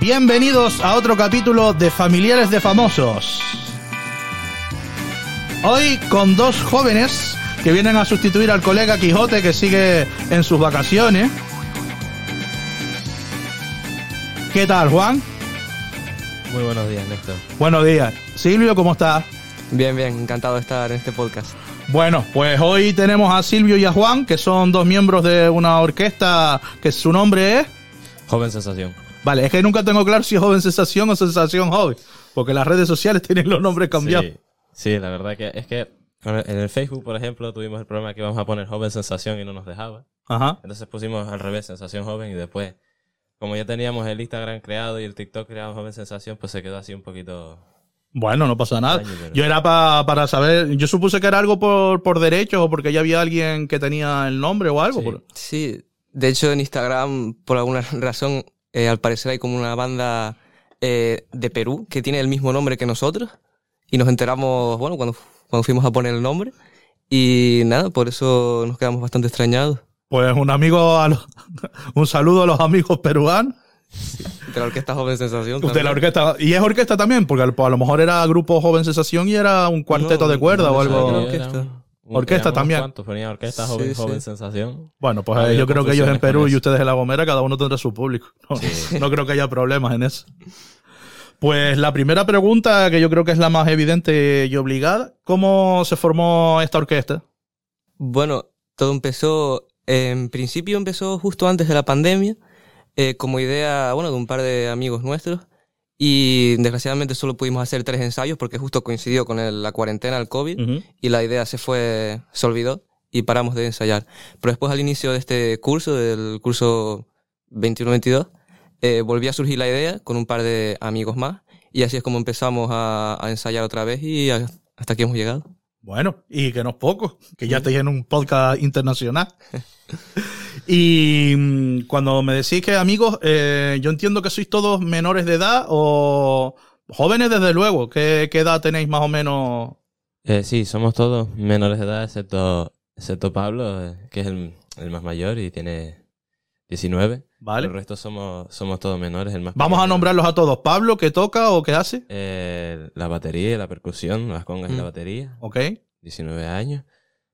Bienvenidos a otro capítulo de Familiares de Famosos. Hoy con dos jóvenes que vienen a sustituir al colega Quijote que sigue en sus vacaciones. ¿Qué tal, Juan? Muy buenos días, Néstor. Buenos días. Silvio, ¿cómo estás? Bien, bien, encantado de estar en este podcast. Bueno, pues hoy tenemos a Silvio y a Juan, que son dos miembros de una orquesta que su nombre es... Joven sensación. Vale, es que nunca tengo claro si es joven sensación o sensación joven, porque las redes sociales tienen los nombres cambiados. Sí, sí, la verdad que es que en el Facebook, por ejemplo, tuvimos el problema que íbamos a poner joven sensación y no nos dejaba. Ajá. Entonces pusimos al revés, sensación joven, y después, como ya teníamos el Instagram creado y el TikTok creado joven sensación, pues se quedó así un poquito... Bueno, no pasa nada. Yo era pa- para saber, yo supuse que era algo por, por derechos o porque ya había alguien que tenía el nombre o algo. Sí. por- Sí, de hecho en Instagram, por alguna razón, eh, al parecer hay como una banda eh, de Perú que tiene el mismo nombre que nosotros y nos enteramos, bueno, cuando, cuando fuimos a poner el nombre y nada, por eso nos quedamos bastante extrañados. Pues un amigo, a los- un saludo a los amigos peruanos De la Orquesta Joven Sensación. de la también. orquesta. Y es orquesta también, porque a lo mejor era grupo Joven Sensación y era un cuarteto No, de cuerda no, o no, algo. Orquesta. también. ¿Cuántos? Ponía orquesta, Sí, joven, sí. joven sensación. Bueno, pues Ha eh, yo creo que ellos en Perú y ustedes en La Gomera, cada uno tendrá su público. No, no creo que haya problemas en eso. Pues la primera pregunta, que yo creo que es la más evidente y obligada, ¿cómo se formó esta orquesta? Bueno, todo empezó, en principio empezó justo antes de la pandemia, eh, como idea, bueno, de un par de amigos nuestros. Y desgraciadamente solo pudimos hacer tres ensayos porque justo coincidió con el- la cuarentena, el COVID, Ujú. y la idea se fue, se olvidó y paramos de ensayar. Pero después al inicio de este curso, del curso 21-22, eh, volvió a surgir la idea con un par de amigos más y así es como empezamos a, a ensayar otra vez y a- hasta aquí hemos llegado. Bueno, y que no es poco, que ya estáis en un podcast internacional. y mm, cuando me decís que amigos, eh, yo entiendo que sois todos menores de edad o jóvenes desde luego. ¿Qué, qué edad tenéis más o menos? Eh, sí, somos todos menores de edad, excepto, excepto Pablo, eh, que es el, el más mayor y tiene 19. ¿Vale? El resto somos, somos todos menores. El más Vamos a nombrarlos a todos. Pablo, ¿qué toca o qué hace? eh, la batería, y la percusión, las congas y la Mm. batería, Ok. 19 años.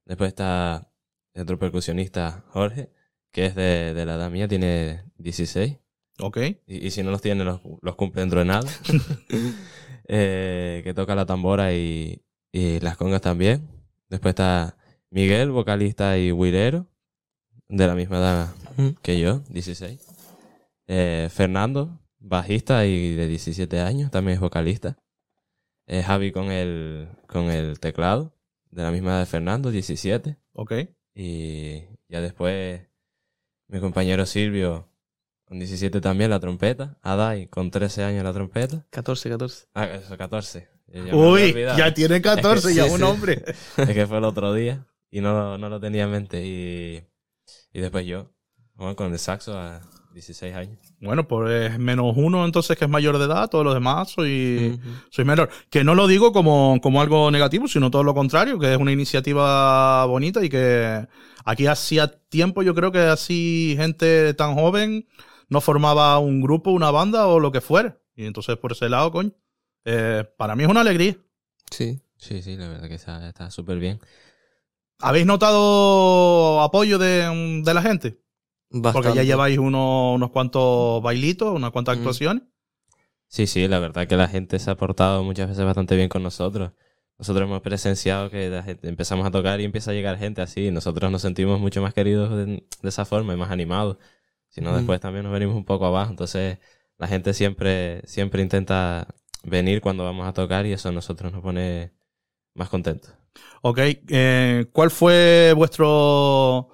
Después está otro percusionista, Jorge, que es de, de la edad mía, tiene 16. Ok. Y, y si no los tiene, los, los cumple dentro de nada. Eh, que toca la tambora y, y las congas también. Después está Miguel, vocalista y huilero, de la misma edad que yo, 16. Eh, Fernando, bajista y de 17 años, también es vocalista. Eh, Javi con el, con el teclado, de la misma edad de Fernando, 17. Ok. Y ya después mi compañero Silvio, con 17 también, la trompeta. Adai, con 13 años la trompeta. 14, 14. Ah, eso, 14. Ya Uy, ya tiene 14, Es ya que- un sí, sí. hombre. Es que fue el otro día y no, lo- no lo tenía en mente. Y, y después yo, bueno, con el saxo a 16 años. Bueno, pues menos uno entonces que es mayor de edad, todos los demás soy, soy menor. Que no lo digo como, como algo negativo, sino todo lo contrario, que es una iniciativa bonita y que aquí hacía tiempo yo creo que así gente tan joven no formaba un grupo, una banda o lo que fuera. Y entonces por ese lado, coño, eh, para mí es una alegría. Sí. Sí, sí, la verdad que está está súper bien. ¿Habéis notado apoyo de, de la gente? Porque ya lleváis unos, unos cuantos bailitos, unas cuantas Mm. actuaciones. Sí, sí, la verdad que la gente se ha portado muchas veces bastante bien con nosotros. Nosotros hemos presenciado que la gente- empezamos a tocar y empieza a llegar gente así. y Nosotros nos sentimos mucho más queridos de, de esa forma y más animados. Si no, Mm. después también nos venimos un poco abajo. Entonces, la gente siempre, siempre intenta venir cuando vamos a tocar y eso a nosotros nos pone más contentos. Ok, eh, ¿cuál fue vuestro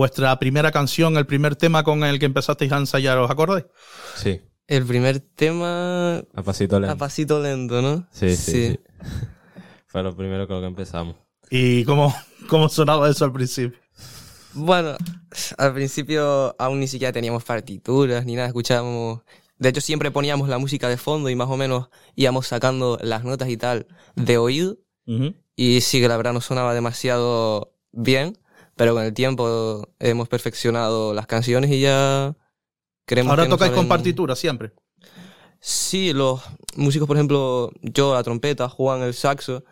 vuestra primera canción, el primer tema con el que empezasteis a ensayar? ¿Os acordáis? Sí, El primer tema a pasito lento. a pasito lento, ¿no? Sí, sí, sí. Fue lo primero con lo que empezamos. ¿Y cómo, cómo sonaba eso al principio? Bueno, al principio aún ni siquiera teníamos partituras ni nada, escuchábamos... De hecho, siempre poníamos la música de fondo y más o menos íbamos sacando las notas y tal de oído. Y sí que la verdad no sonaba demasiado bien, pero con el tiempo hemos perfeccionado las canciones y ya creemos Ahora que tocáis con salen- partitura siempre. Sí, los músicos, por ejemplo, yo la trompeta, Juan el saxo,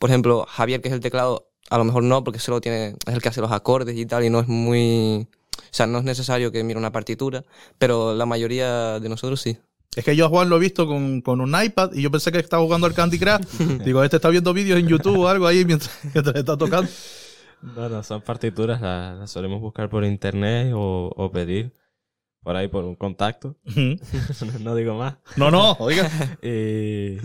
por ejemplo, Javier, que es el teclado, a lo mejor no, porque solo tiene, es el que hace los acordes y tal, y no es muy, o sea, no es necesario que mire una partitura, pero la mayoría de nosotros sí. Es que yo a Juan lo he visto con, con un iPad y yo pensé que estaba jugando al Candy Crush. Digo, este está viendo vídeos en YouTube o algo ahí mientras, mientras está tocando. No, no, son partituras, las, las solemos buscar por internet o, o pedir por ahí por un contacto. No digo más. No, no, oiga. Y,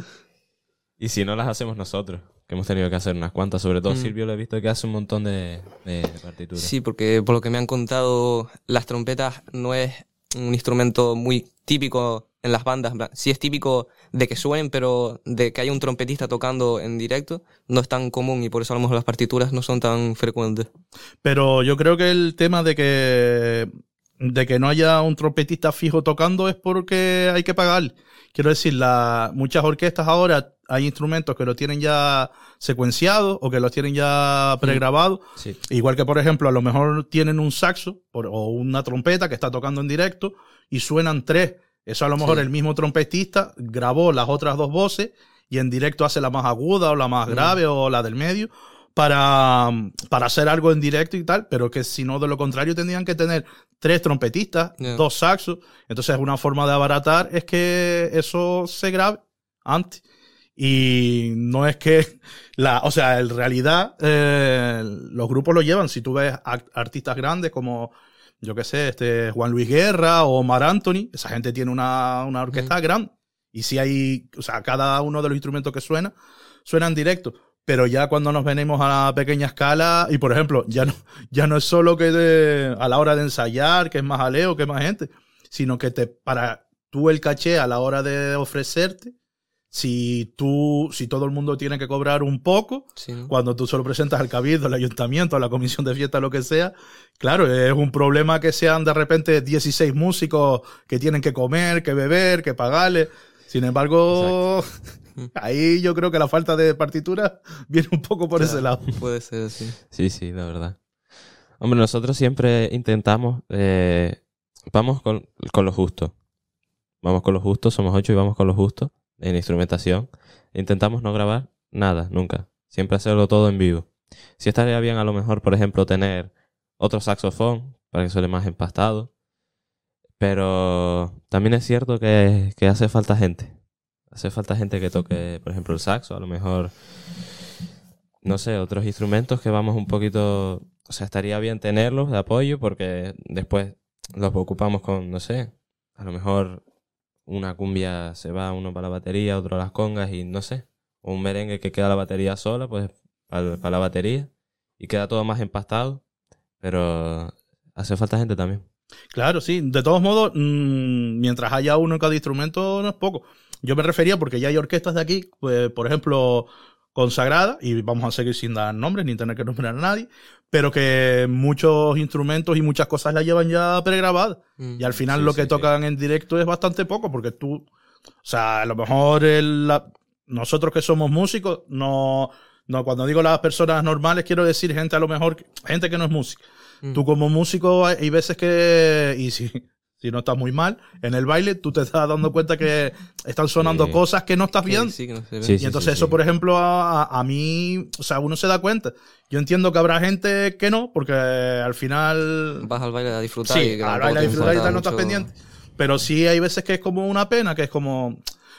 y si no, las hacemos nosotros, que hemos tenido que hacer unas cuantas. Sobre todo Mm. Silvio lo he visto que hace un montón de, de partituras. Sí, porque por lo que me han contado, las trompetas no es un instrumento muy típico en las bandas. Sí es típico de que suenen, pero de que haya un trompetista tocando en directo no es tan común y por eso a lo mejor las partituras no son tan frecuentes. Pero yo creo que el tema de que de que no haya un trompetista fijo tocando es porque hay que pagar. Quiero decir, la, muchas orquestas ahora hay instrumentos que lo tienen ya secuenciado o que los tienen ya pregrabados. Sí. Igual que, por ejemplo, a lo mejor tienen un saxo o una trompeta que está tocando en directo y suenan tres. Eso a lo mejor Sí. el mismo trompetista grabó las otras dos voces y en directo hace la más aguda o la más grave o la del medio para, para hacer algo en directo y tal, pero que si no, de lo contrario, tendrían que tener tres trompetistas, dos saxos. Entonces, una forma de abaratar es que eso se grabe antes. Y no es que la, o sea, en realidad eh, los grupos lo llevan. Si tú ves artistas grandes como, yo qué sé, este Juan Luis Guerra o Mar Anthony, esa gente tiene una, una orquesta grande. Y si hay, o sea, cada uno de los instrumentos que suena, suena en directo. Pero ya cuando nos venimos a la pequeña escala, y por ejemplo, ya no, ya no es solo que de- a la hora de ensayar, que es más aleo, que es más gente, sino que te, para tú el caché a la hora de ofrecerte, si tú, si todo el mundo tiene que cobrar un poco, Sí, cuando tú solo presentas al cabildo, al ayuntamiento, a la comisión de fiesta, lo que sea, claro, es un problema que sean de repente 16 músicos que tienen que comer, que beber, que pagarle. Sin embargo, ahí yo creo que la falta de partitura viene un poco por ese lado. Puede ser así. Sí, sí, la verdad. Hombre, nosotros siempre intentamos, eh, vamos con, con lo justo. Vamos con lo justo, somos ocho y vamos con lo justo en instrumentación. Intentamos no grabar nada, nunca. Siempre hacerlo todo en vivo. Si estaría bien a lo mejor, por ejemplo, tener otro saxofón para que suene más empastado. Pero también es cierto que, que hace falta gente. Hace falta gente que toque, por ejemplo, el saxo, a lo mejor no sé, otros instrumentos que vamos un poquito, o sea, estaría bien tenerlos de apoyo porque después los ocupamos con, no sé, a lo mejor una cumbia se va uno para la batería, otro a las congas y no sé, o un merengue que queda la batería sola, pues para, la batería y queda todo más empastado, pero hace falta gente también. Claro, sí. De todos modos, mm, mientras haya uno en cada instrumento, no es poco. Yo me refería porque ya hay orquestas de aquí, pues, por ejemplo, consagradas, y vamos a seguir sin dar nombres ni tener que nombrar a nadie, pero que muchos instrumentos y muchas cosas las llevan ya pregrabadas. Mm. Y al final Sí, lo que sí. tocan en directo es bastante poco, porque tú, o sea, a lo mejor el- la- nosotros que somos músicos, no, no, cuando digo las personas normales, quiero decir gente a lo mejor, gente que no es música. Mm. Tú como músico hay hay veces que, y si, si no estás muy mal, en el baile tú te estás dando cuenta que están sonando Sí. cosas que no estás viendo. sí, que no se ve. Sí, Y entonces eso, sí. por ejemplo, a, a- mí, o sea, uno se da cuenta. Yo entiendo que habrá gente que no, porque al final... Vas al baile a disfrutar. y Sí, que al baile a disfrutar y tal no estás pendiente. Pero sí hay veces que es como una pena, que es como...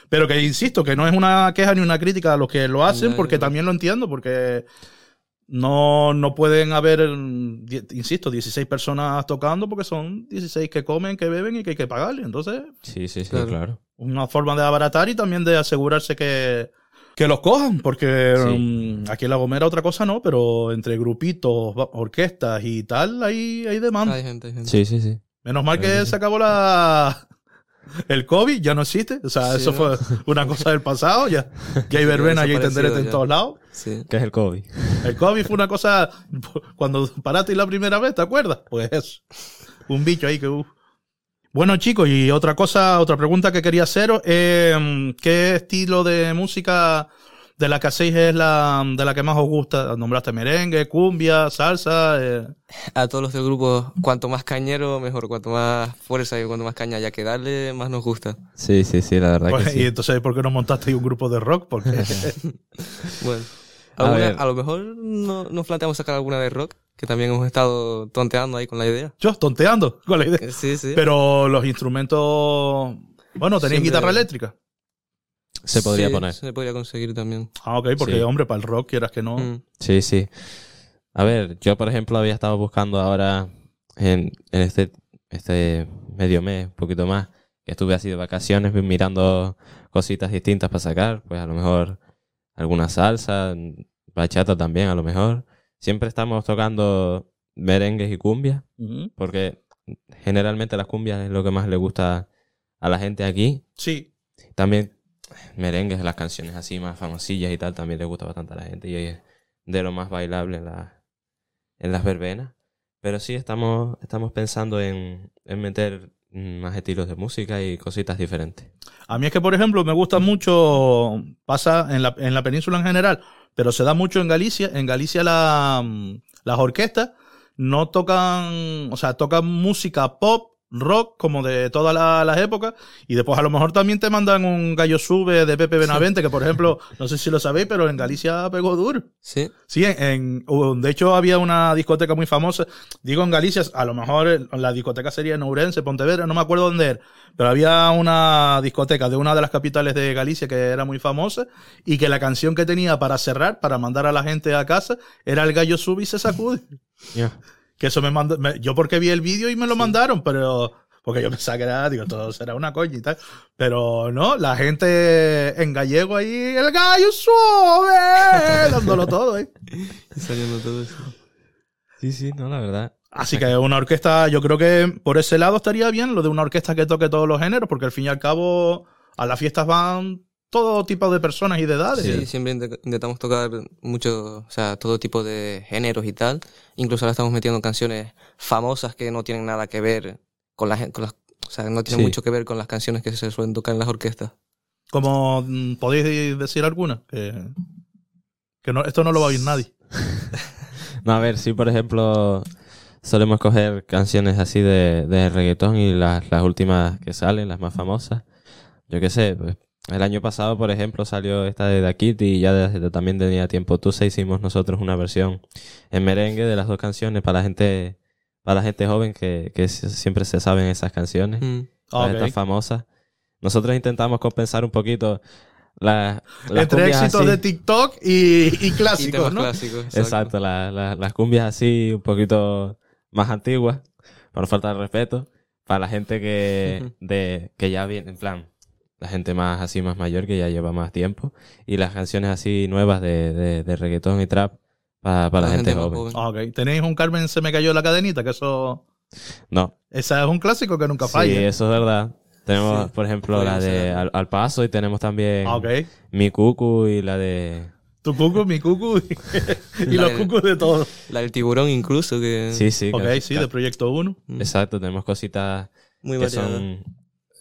Pero que insisto, que no es una queja ni una crítica a los que lo hacen, porque también lo entiendo, porque no, no pueden haber, insisto, 16 personas tocando, porque son 16 que comen, que beben y que hay que pagarle. Entonces, Sí, sí, sí, Claro. claro. una forma de abaratar y también de asegurarse que, que los cojan, porque Sí. mm, aquí en La Gomera otra cosa no, pero entre grupitos, orquestas y tal, hay, hay demanda. Hay gente, hay gente. Sí, sí, sí. Menos mal que se acabó la... El COVID ya no existe, o sea, Sí, eso ¿no? fue una cosa del pasado, ya, ya hay verbena y hay desaparecido tenderete en todos lados. Sí. ¿Qué es el COVID? El COVID fue una cosa, cuando paraste la primera vez, ¿te acuerdas? Pues eso, un bicho ahí que... uf. Bueno chicos, y otra cosa, otra pregunta que quería haceros, eh, ¿qué estilo de música de la que hacéis es la de la que más os gusta? Nombraste merengue, cumbia, salsa. eh. A todos los del grupo, cuanto más cañero, mejor. Cuanto más fuerza y cuanto más caña haya que darle, más nos gusta. Sí, sí, sí, la verdad Pues, que sí. Y entonces, ¿por qué no montasteis un grupo de rock? Porque Bueno. A Alguna- ver. a lo mejor no, nos planteamos sacar alguna de rock, que también hemos estado tonteando ahí con la idea. yo tonteando con la idea. Sí, sí. Pero los instrumentos. Bueno, tenéis Siempre- guitarra eléctrica. Se podría Sí, poner. Se podría conseguir también. Ah, ok, porque Sí. hombre, para el rock quieras que no. Mm. Sí, sí. A ver, yo por ejemplo había estado buscando ahora en, en este, este medio mes, un poquito más, que estuve así de vacaciones mirando cositas distintas para sacar, pues a lo mejor alguna salsa, bachata también a lo mejor. Siempre estamos tocando merengues y cumbias, porque generalmente las cumbias es lo que más le gusta a la gente aquí. Sí. También merengues, las canciones así más famosillas y tal, también le gusta bastante a la gente y es de lo más bailable en, la- en las verbenas. Pero sí estamos, estamos pensando en, en meter más estilos de música y cositas diferentes. A mí es que, por ejemplo, me gusta mucho, pasa en la, en la península en general, pero se da mucho en Galicia. En Galicia la, mm, las orquestas no tocan, o sea, tocan música pop, rock, como de todas la- las épocas, y después a lo mejor también te mandan un gallo sube de Pepe Benavente, que por ejemplo, no sé si lo sabéis, pero en Galicia pegó duro. Sí. Sí, en, en- de hecho había una discoteca muy famosa, digo en Galicia, a lo mejor la discoteca sería en Ourense, Pontevedra, no me acuerdo dónde era, pero había una discoteca de una de las capitales de Galicia que era muy famosa y que la canción que tenía para cerrar, para mandar a la gente a casa, era el gallo sube y se sacude. Que eso me mandó, me- yo porque vi el vídeo y me lo mandaron, pero porque yo pensaba que era, digo, todo será una coña y tal. Pero no, la gente en gallego ahí, el gallo sube, dándolo todo, ¿eh? Y saliendo todo eso. Sí, sí, no, la verdad. Así que una orquesta, yo creo que por ese lado estaría bien, lo de una orquesta que toque todos los géneros, porque al fin y al cabo a las fiestas van todo tipo de personas y de edades. Sí, siempre inte- intentamos tocar mucho, o sea, todo tipo de géneros y tal. Incluso ahora estamos metiendo canciones famosas que no tienen nada que ver con las, con las o sea, no tienen Sí. mucho que ver con las canciones que se suelen tocar en las orquestas. Como mm, podéis decir alguna, que, que no, esto no lo va a oír nadie. No, a ver, sí, por ejemplo, solemos coger canciones así de, de reggaetón y las, las últimas que salen, las más famosas. Yo qué sé, pues, el año pasado, por ejemplo, salió esta de Da Kitty y ya desde también tenía tiempo. Tú se hicimos nosotros una versión en merengue de las dos canciones para la gente, para la gente joven que, que siempre se saben esas canciones, Mm. estas famosas. Nosotros intentamos compensar un poquito la, las Entre éxitos así. de TikTok y, y clásicos, ¿no? clásicos. Exacto, la- la- las cumbias así un poquito más antiguas, por falta de respeto, para la gente que, de, que ya viene, en plan, la gente más así, más mayor, que ya lleva más tiempo, y las canciones así nuevas de, de, de reggaetón y trap para, para la, gente, joven. Ok. Tenéis un Carmen se me cayó la cadenita, que eso, No, esa es un clásico que nunca sí, falla. eso es verdad. Tenemos, Sí, por ejemplo, la de al, Al Paso y tenemos también. Mi Cucu y la de... Tu cucu, mi cucu y, y los cucus de todos. La del tiburón incluso, que Sí, sí. Ok, sí, de Proyecto 1. Mm. Exacto, tenemos cositas muy que variada. son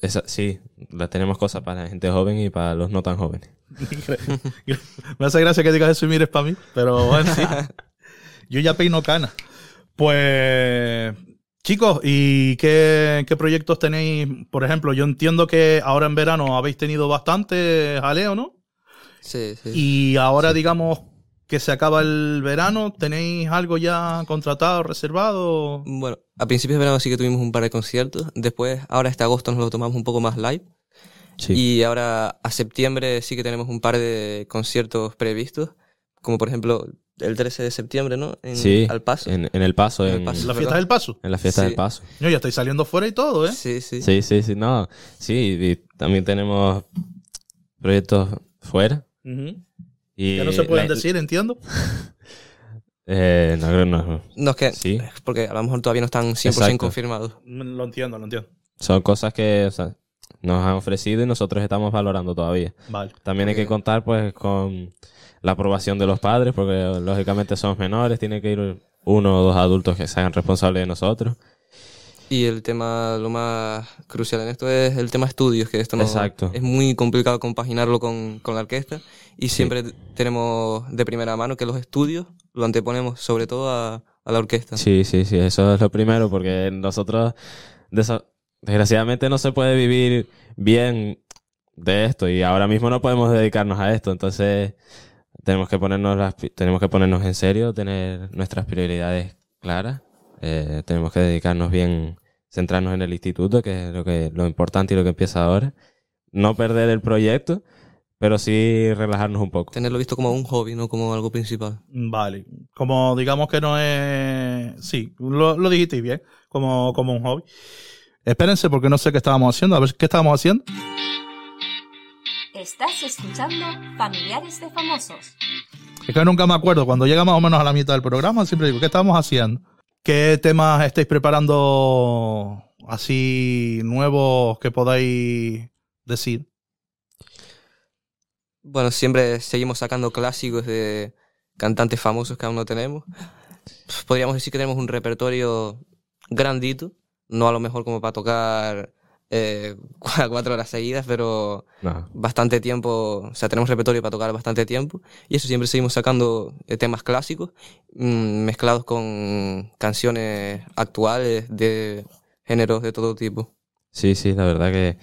esa- sí, la tenemos cosas para la gente joven y para los no tan jóvenes. Me hace gracia que digas eso y mires para mí, pero bueno, sí. Yo ya peino cana. Pues, chicos, ¿y qué, qué proyectos tenéis? Por ejemplo, yo entiendo que ahora en verano habéis tenido bastante jaleo, ¿no? Sí, sí. Y ahora, digamos, que se acaba el verano, ¿tenéis algo ya contratado, reservado? Bueno, a principios de verano sí que tuvimos un par de conciertos. Después, ahora este agosto nos lo tomamos un poco más live. Sí. Y ahora a septiembre sí que tenemos un par de conciertos previstos. Como por ejemplo el 13 de septiembre, ¿no? En, sí, Al Paso. En, en el paso, En en, El Paso. ¿La fiesta del paso? en la fiesta Sí. del paso. No, ya estáis saliendo fuera y todo, ¿eh? Sí, sí. Sí, sí, sí, no. Sí, y también tenemos proyectos fuera. Ujú. Y Que no se pueden la- decir, entiendo. Eh, no, no, No, es que, Sí. porque a lo mejor todavía no están 100% Exacto. confirmados. Lo entiendo, lo entiendo. son cosas que o sea, nos han ofrecido y nosotros estamos valorando todavía. Vale. También hay que contar pues con la aprobación de los padres, porque lógicamente somos menores, tiene que ir uno o dos adultos que se hagan responsables de nosotros. Y el tema, lo más crucial en esto es el tema estudios, que esto no Exacto. es muy complicado compaginarlo con, con la orquesta. Y siempre tenemos de primera mano que los estudios lo anteponemos sobre todo a, a la orquesta. Sí, sí, sí, eso es lo primero, porque nosotros, desgraciadamente, no se puede vivir bien de esto y ahora mismo no podemos dedicarnos a esto, entonces tenemos que ponernos las, tenemos que ponernos en serio, tener nuestras prioridades claras, eh, tenemos que dedicarnos bien, centrarnos en el instituto, que es lo que lo importante y lo que empieza ahora, no perder el proyecto, pero sí relajarnos un poco. Tenerlo visto como un hobby, no como algo principal. Vale. Como digamos que no es. Sí, lo, lo dijisteis bien. Como, como un hobby. Espérense, porque no sé qué estábamos haciendo. A ver qué estábamos haciendo. Estás escuchando Familiares de Famosos. Es que nunca me acuerdo. Cuando llega más o menos a la mitad del programa, siempre digo, ¿qué estábamos haciendo? ¿Qué temas estáis preparando así nuevos que podáis decir? Bueno, siempre seguimos sacando clásicos de cantantes famosos que aún no tenemos. Podríamos decir que tenemos un repertorio grandito, no a lo mejor como para tocar eh, cu- cuatro horas seguidas, pero bastante tiempo, o sea, tenemos repertorio para tocar bastante tiempo. Y eso siempre seguimos sacando eh, temas clásicos mm, mezclados con canciones actuales de géneros de todo tipo. Sí, sí, la verdad que,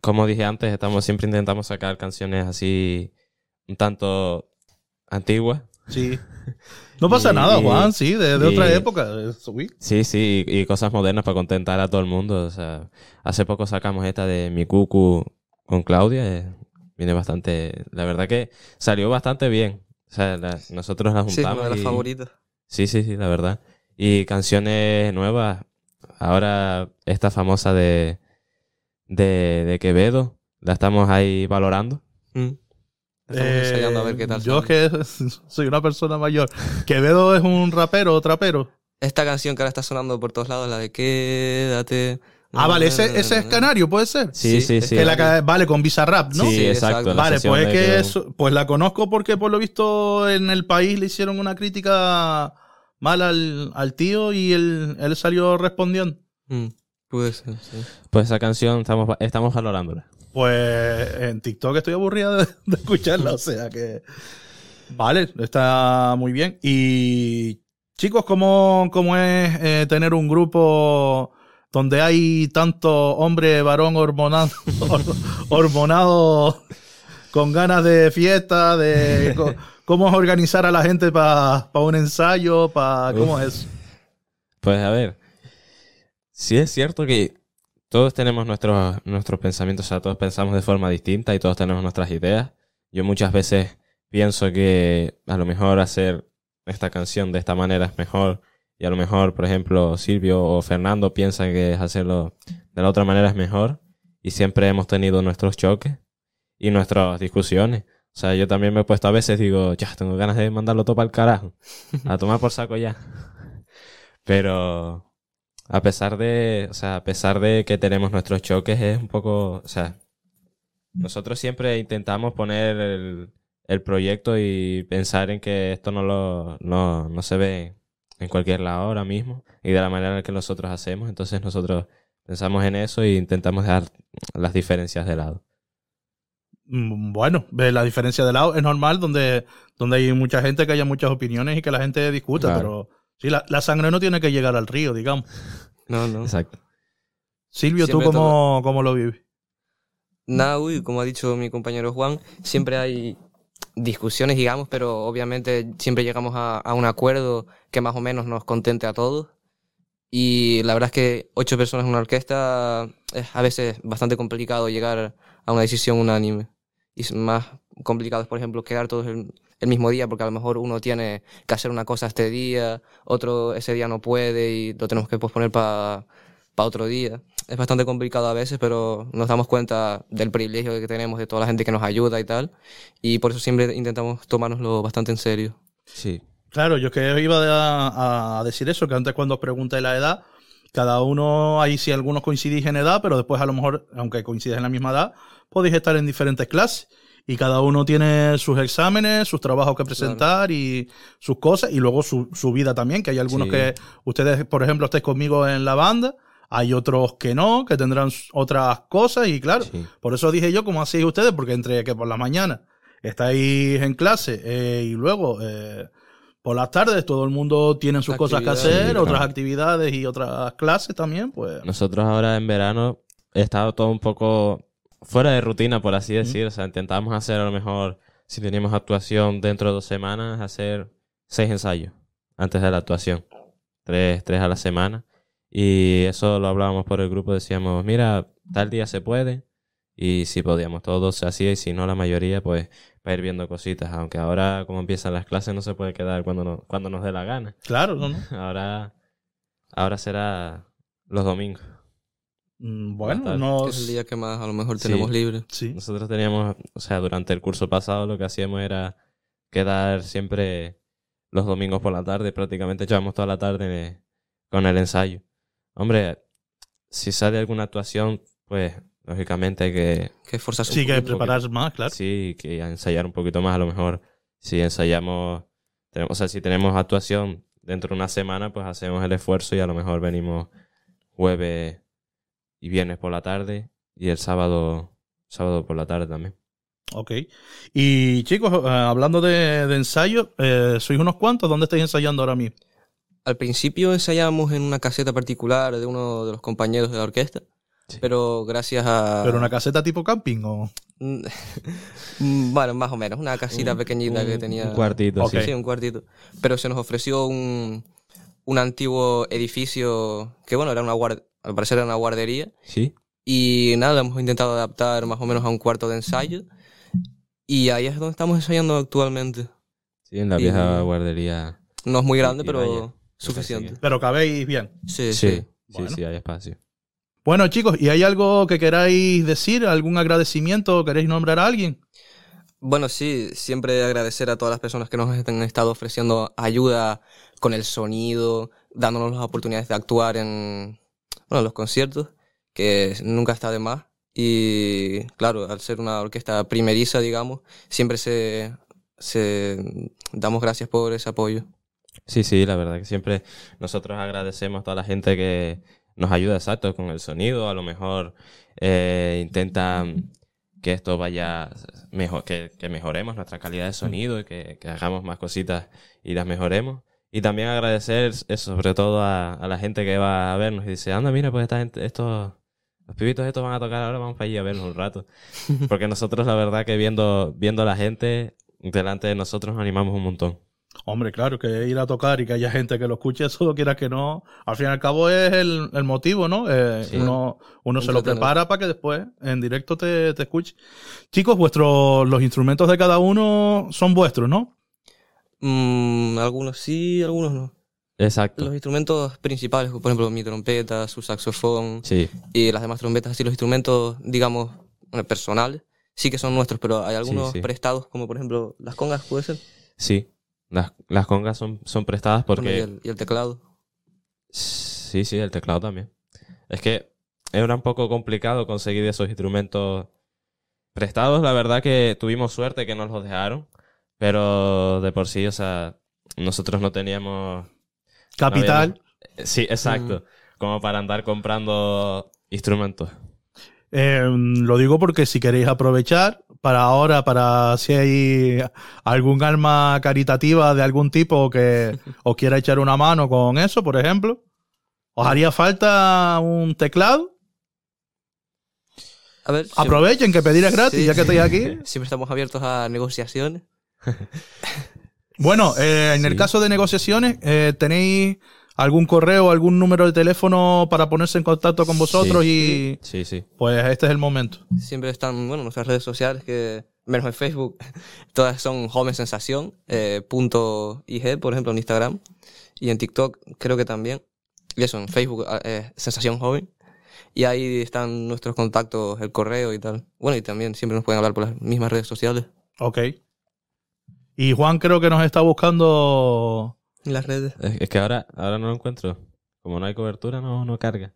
como dije antes, estamos siempre intentamos sacar canciones así un tanto antiguas. Sí. No pasa Y- nada, Juan, sí, de, de y- otra época. Sí, sí, y, y cosas modernas para contentar a todo el mundo. O sea, hace poco sacamos esta de Mi Cucu con Claudia. eh, viene bastante, la verdad que salió bastante bien. O sea, la- nosotros la Sí, es juntamos. una de las y- favoritas. Sí, sí, sí, la verdad. Y canciones nuevas. Ahora esta famosa de, de, de Quevedo, la estamos ahí valorando. Mm. Estamos ensayando a ver qué tal. Eh, Yo que soy una persona mayor. Quevedo es un rapero o trapero. Esta canción que ahora está sonando por todos lados, la de Quédate. Ah, vale, ese, ese es Canario, puede ser. Sí, Sí, sí. Que la vale, con Bizarrap, ¿no? Sí, exacto. Vale, pues es que eso- pues la conozco porque por lo visto en el país le hicieron una crítica mala al, al tío y él, él salió respondiendo. Mm, puede ser, sí. Pues esa canción estamos, estamos valorándola. Pues en TikTok estoy aburrida de, de escucharla, o sea que... Vale, está muy bien. Y chicos, ¿cómo, cómo es eh, tener un grupo donde hay tanto hombre varón hormonado, hor- hormonado con ganas de fiesta, de co- cómo es organizar a la gente para un ensayo, para cómo es. Pues a ver, sí es cierto que todos tenemos nuestros, nuestros pensamientos, o sea, todos pensamos de forma distinta y todos tenemos nuestras ideas. Yo muchas veces pienso que a lo mejor hacer esta canción de esta manera es mejor y a lo mejor, por ejemplo, Silvio o Fernando piensan que hacerlo de la otra manera es mejor y siempre hemos tenido nuestros choques y nuestras discusiones. O sea, yo también me he puesto a veces, digo, ya, tengo ganas de mandarlo todo para el carajo, a tomar por saco ya. Pero a pesar de, o sea, a pesar de que tenemos nuestros choques, es un poco, o sea, nosotros siempre intentamos poner el, el proyecto y pensar en que esto no lo, no, no se ve en cualquier lado ahora mismo y de la manera en que nosotros hacemos. Entonces nosotros pensamos en eso e intentamos dejar las diferencias de lado. Mm, Bueno, ve la diferencia de lado es normal donde, donde hay mucha gente que haya muchas opiniones y que la gente discuta, Claro. pero sí, la, la sangre no tiene que llegar al río, digamos. No, no. Exacto. Silvio, ¿tú cómo, cómo lo vives? Nada, uy, como ha dicho mi compañero Juan, siempre hay discusiones, digamos, pero obviamente siempre llegamos a, a un acuerdo que más o menos nos contente a todos. Y la verdad es que ocho personas en una orquesta es a veces bastante complicado llegar a una decisión unánime. Y es más complicado es, por ejemplo, quedar todos el, el mismo día, porque a lo mejor uno tiene que hacer una cosa este día, otro ese día no puede y lo tenemos que posponer para otro día. Es bastante complicado a veces, pero nos damos cuenta del privilegio que tenemos, de toda la gente que nos ayuda y tal. Y por eso siempre intentamos tomárnoslo bastante en serio. Sí. Claro, yo que iba a, a decir eso, que antes cuando os pregunté la edad, cada uno, ahí sí algunos coincidís en edad, pero después a lo mejor, aunque coincidáis en la misma edad, podéis estar en diferentes clases. Y cada uno tiene sus exámenes, sus trabajos que presentar y sus cosas, y luego su, su vida también, que hay algunos Sí. que ustedes, por ejemplo, estáis conmigo en la banda, hay otros que no, que tendrán otras cosas, y claro, Sí. por eso dije yo, ¿cómo hacéis ustedes? Porque entre que por la mañana estáis en clase eh, y luego eh, por las tardes todo el mundo tiene sus cosas que hacer, Sí, otras actividades y otras clases también, pues... Nosotros ahora en verano he estado todo un poco fuera de rutina, por así decir. O sea, intentábamos hacer a lo mejor, si teníamos actuación dentro de dos semanas, hacer seis ensayos antes de la actuación. Tres, tres a la semana. Y eso lo hablábamos por el grupo, decíamos, mira, tal día se puede. Y si podíamos, todos se hacía y si no, la mayoría, pues para ir viendo cositas. Aunque ahora, como empiezan las clases, no se puede quedar cuando, no- cuando nos dé la gana. Claro, no? Ahora, ahora será los domingos. Mm, Bueno, no... Es el día que más a lo mejor Sí. tenemos libre. Sí. Nosotros teníamos, o sea, durante el curso pasado lo que hacíamos era quedar siempre los domingos por la tarde, prácticamente echábamos toda la tarde con el ensayo. Hombre, si sale alguna actuación, pues lógicamente hay que, Que esforzarse Sí, un que preparar más, claro. sí, que ensayar un poquito más a lo mejor. Si ensayamos, tenemos, o sea, si tenemos actuación dentro de una semana, pues hacemos el esfuerzo y a lo mejor venimos jueves y viernes por la tarde y el sábado, sábado por la tarde también. Ok. Y chicos, eh, hablando de, de ensayo, eh, ¿sois unos cuantos? ¿Dónde estáis ensayando ahora mismo? Al principio ensayábamos en una caseta particular de uno de los compañeros de la orquesta, Sí. pero gracias a... ¿Pero una caseta tipo camping o...? Mm, bueno, más o menos, una casita Un- pequeñita un- que tenía... Un cuartito, Ok. sí. Sí, un cuartito. Pero se nos ofreció un, un antiguo edificio que, bueno, era una guard- al parecer era una guardería. Sí. Y nada, hemos intentado adaptar más o menos a un cuarto de ensayo. Y ahí es donde estamos ensayando actualmente. Sí, en la Y- vieja guardería. No es muy grande, y pero vaya, suficiente. Pero cabéis bien. Sí, Sí, sí. sí, Bueno. sí, hay espacio. Bueno, chicos, ¿y hay algo que queráis decir? ¿Algún agradecimiento? ¿Queréis nombrar a alguien? Bueno, sí, siempre agradecer a todas las personas que nos han estado ofreciendo ayuda con el sonido, dándonos las oportunidades de actuar en bueno, los conciertos, que nunca está de más. Y claro, al ser una orquesta primeriza, digamos, siempre se, se damos gracias por ese apoyo. Sí, sí, la verdad que siempre nosotros agradecemos a toda la gente que nos ayuda exacto con el sonido. A lo mejor eh, intentan que esto vaya mejor, que, mejoremos nuestra calidad de sonido y que hagamos más cositas y las mejoremos. Y también agradecer sobre todo a, a la gente que va a vernos y dice, anda, mira, pues esta gente, estos, los pibitos estos van a tocar ahora, vamos para allí a vernos un rato. Porque nosotros la verdad que viendo, viendo a la gente delante de nosotros nos animamos un montón. Hombre, claro, que ir a tocar y que haya gente que lo escuche, eso quieras que no. Al fin y al cabo es el, el motivo, ¿no? Eh, Sí. Uno, uno se lo prepara para que después en directo te, te escuche. Chicos, vuestros, los instrumentos de cada uno son vuestros, ¿no? Mm, algunos sí, algunos no. Exacto. Los instrumentos principales, por ejemplo, mi trompeta, su saxofón, Sí, y las demás trompetas, así los instrumentos, digamos, personales, sí que son nuestros, pero hay algunos sí. prestados, como por ejemplo las congas, puede ser, sí. Las, las congas son, son prestadas y, porque... el, y el teclado. Sí, sí, el teclado también. Es que era un poco complicado conseguir esos instrumentos prestados. La verdad que tuvimos suerte que nos los dejaron, pero de por sí, o sea, nosotros no teníamos... Capital. Sí, exacto. Como para andar comprando instrumentos. Eh, lo digo porque si queréis aprovechar para ahora, para si hay algún alma caritativa de algún tipo que os quiera echar una mano con eso, por ejemplo, os haría falta un teclado. A ver, siempre- Aprovechen que pedir es gratis, Sí. ya que estáis aquí. siempre estamos abiertos a negociaciones. Bueno, eh, en el Sí. caso de negociaciones, eh, ¿tenéis algún correo, algún número de teléfono para ponerse en contacto con vosotros y Sí, sí. pues este es el momento? Siempre están, bueno, nuestras redes sociales, que menos en Facebook, todas son Home Sensación, eh, punto IG, por ejemplo, en Instagram, y en TikTok creo que también. Y eso, en Facebook, eh, Sensación Joven. Y ahí están nuestros contactos, el correo y tal. Bueno, y también siempre nos pueden hablar por las mismas redes sociales. Ok. Y Juan creo que nos está buscando... En las redes. Es, es que ahora, ahora no lo encuentro. Como no hay cobertura, no, no carga.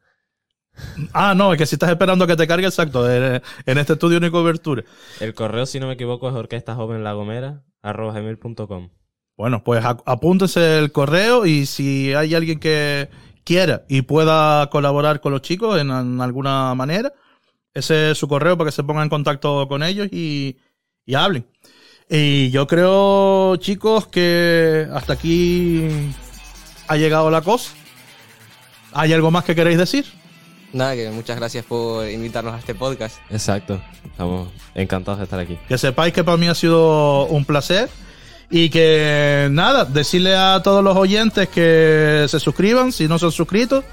Ah, no, es que si estás esperando a que te cargue, exacto. En, en este estudio no hay cobertura. El correo, si no me equivoco, es orquesta joven lagomera arroba gmail.com. Bueno, pues a- apúntense el correo y si hay alguien que quiera y pueda colaborar con los chicos en, en alguna manera, ese es su correo para que se pongan en contacto con ellos y, y hablen. Y yo creo, chicos, que hasta aquí ha llegado la cosa. ¿Hay algo más que queréis decir? Nada, que muchas gracias por invitarnos a este podcast. Exacto. Estamos encantados de estar aquí. Que sepáis que para mí ha sido un placer. Y que nada, decirle a todos los oyentes que se suscriban, si no se han suscrito,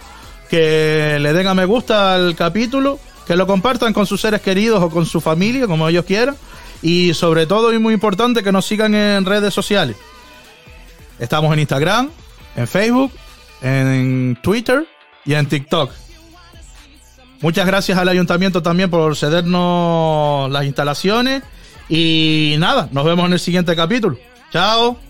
que le den a me gusta al capítulo, que lo compartan con sus seres queridos o con su familia, como ellos quieran. Y sobre todo, y muy importante, que nos sigan en redes sociales. Estamos en Instagram, en Facebook, en Twitter y en TikTok. Muchas gracias al ayuntamiento también por cedernos las instalaciones. Y nada, nos vemos en el siguiente capítulo. Chao.